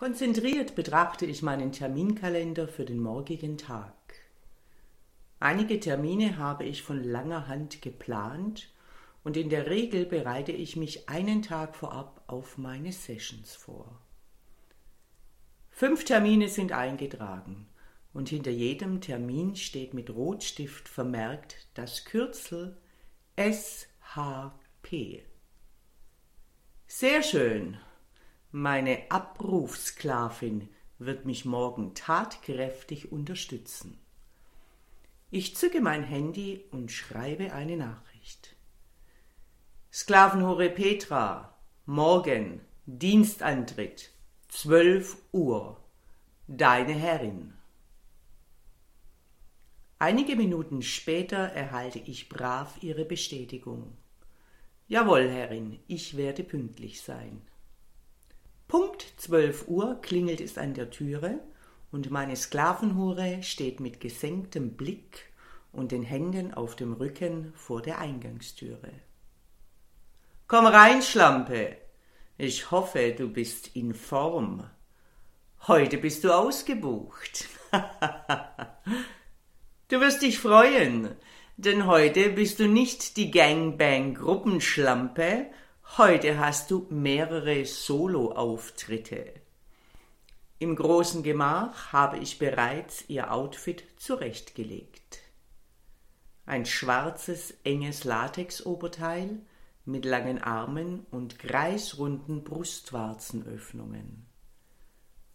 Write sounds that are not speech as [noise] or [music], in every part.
Konzentriert betrachte ich meinen Terminkalender für den morgigen Tag. Einige Termine habe ich von langer Hand geplant und in der Regel bereite ich mich einen Tag vorab auf meine Sessions vor. Fünf Termine sind eingetragen und hinter jedem Termin steht mit Rotstift vermerkt das Kürzel SHP. Sehr schön, meine Abrufsklavin wird mich morgen tatkräftig unterstützen. Ich zücke mein Handy und schreibe eine Nachricht. Sklavenhure Petra, morgen, Dienstantritt, zwölf Uhr, deine Herrin. Einige Minuten später erhalte ich brav Ihre Bestätigung. Jawohl, Herrin, ich werde pünktlich sein. Punkt zwölf Uhr klingelt es an der Türe und meine Sklavenhure steht mit gesenktem Blick und den Händen auf dem Rücken vor der Eingangstüre. Komm rein, Schlampe. Ich hoffe, du bist in Form. Heute bist du ausgebucht. [laughs] du wirst dich freuen, denn heute bist du nicht die Gangbang-Gruppenschlampe, Heute hast du mehrere Solo-Auftritte. Im großen Gemach habe ich bereits ihr Outfit zurechtgelegt. Ein schwarzes, enges Latexoberteil mit langen Armen und kreisrunden Brustwarzenöffnungen.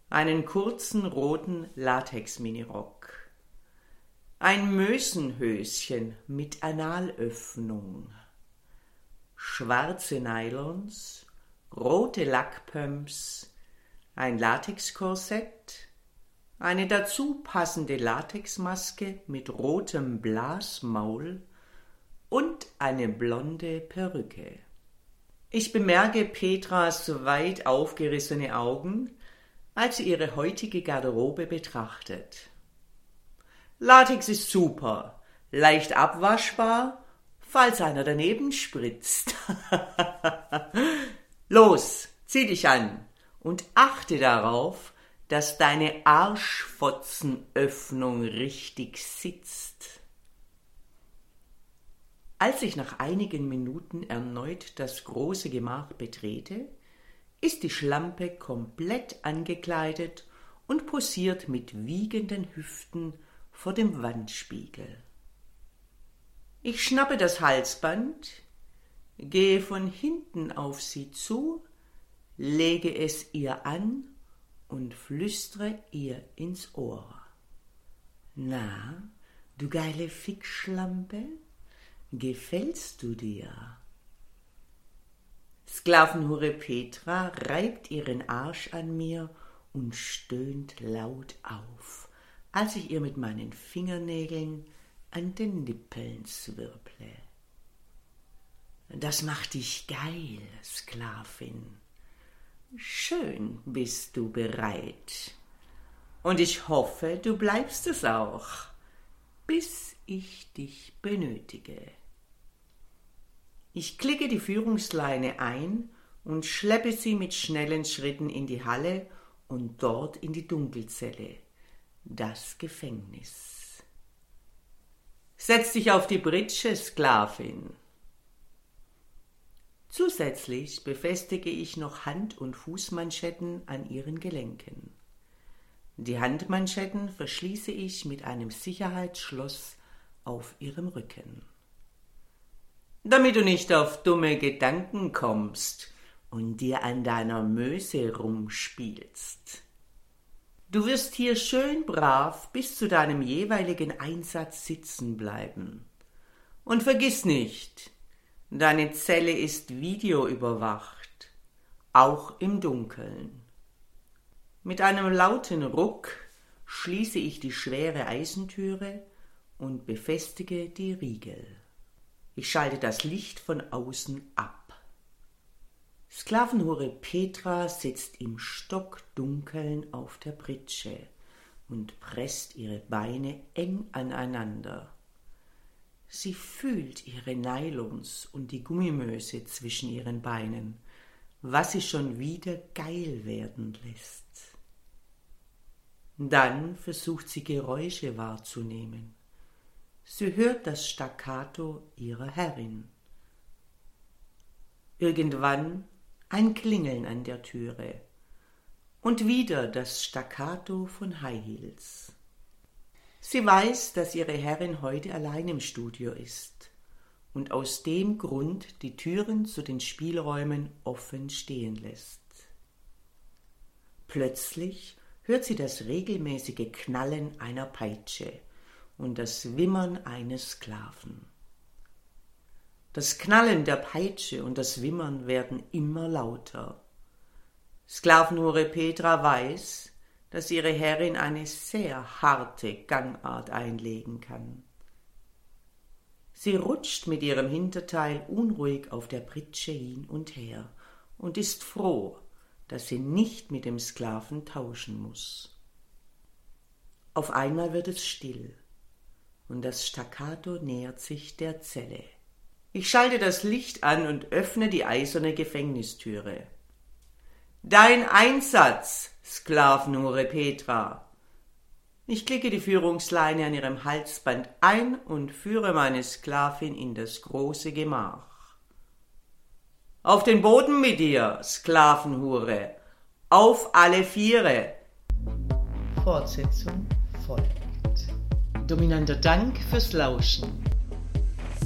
Einen kurzen roten Latex-Minirock. Ein Mösenhöschen mit Analöffnung schwarze Nylons, rote Lackpumps, ein Latexkorsett, eine dazu passende Latexmaske mit rotem Blasmaul und eine blonde Perücke. Ich bemerke Petras weit aufgerissene Augen, als sie ihre heutige Garderobe betrachtet. Latex ist super, leicht abwaschbar falls einer daneben spritzt. [laughs] Los, zieh dich an und achte darauf, dass deine Arschfotzenöffnung richtig sitzt. Als ich nach einigen Minuten erneut das große Gemach betrete, ist die Schlampe komplett angekleidet und posiert mit wiegenden Hüften vor dem Wandspiegel. Ich schnappe das Halsband, gehe von hinten auf sie zu, lege es ihr an und flüstere ihr ins Ohr. Na, du geile Fickschlampe, gefällst du dir? Sklavenhure Petra reibt ihren Arsch an mir und stöhnt laut auf, als ich ihr mit meinen Fingernägeln an den Nippeln zwirple. Das macht dich geil, Sklavin. Schön bist du bereit. Und ich hoffe, du bleibst es auch, bis ich dich benötige. Ich klicke die Führungsleine ein und schleppe sie mit schnellen Schritten in die Halle und dort in die Dunkelzelle, das Gefängnis. Setz dich auf die Britsche, Sklavin. Zusätzlich befestige ich noch Hand- und Fußmanschetten an ihren Gelenken. Die Handmanschetten verschließe ich mit einem Sicherheitsschloss auf ihrem Rücken. Damit du nicht auf dumme Gedanken kommst und dir an deiner Möse rumspielst. Du wirst hier schön brav bis zu deinem jeweiligen Einsatz sitzen bleiben. Und vergiss nicht, deine Zelle ist videoüberwacht, auch im Dunkeln. Mit einem lauten Ruck schließe ich die schwere Eisentüre und befestige die Riegel. Ich schalte das Licht von außen ab. Sklavenhure Petra sitzt im Stockdunkeln auf der Pritsche und presst ihre Beine eng aneinander. Sie fühlt ihre Nylons und die Gummimöse zwischen ihren Beinen, was sie schon wieder geil werden lässt. Dann versucht sie Geräusche wahrzunehmen. Sie hört das Staccato ihrer Herrin. Irgendwann ein Klingeln an der Türe und wieder das Staccato von High Heels. Sie weiß, dass ihre Herrin heute allein im Studio ist und aus dem Grund die Türen zu den Spielräumen offen stehen lässt. Plötzlich hört sie das regelmäßige Knallen einer Peitsche und das Wimmern eines Sklaven. Das Knallen der Peitsche und das Wimmern werden immer lauter. Sklavenhure Petra weiß, dass ihre Herrin eine sehr harte Gangart einlegen kann. Sie rutscht mit ihrem Hinterteil unruhig auf der Pritsche hin und her und ist froh, dass sie nicht mit dem Sklaven tauschen muss. Auf einmal wird es still und das Staccato nähert sich der Zelle. Ich schalte das Licht an und öffne die eiserne Gefängnistüre. Dein Einsatz, Sklavenhure Petra. Ich klicke die Führungsleine an ihrem Halsband ein und führe meine Sklavin in das große Gemach. Auf den Boden mit dir, Sklavenhure. Auf alle Viere. Fortsetzung folgt. Dominanter Dank fürs Lauschen.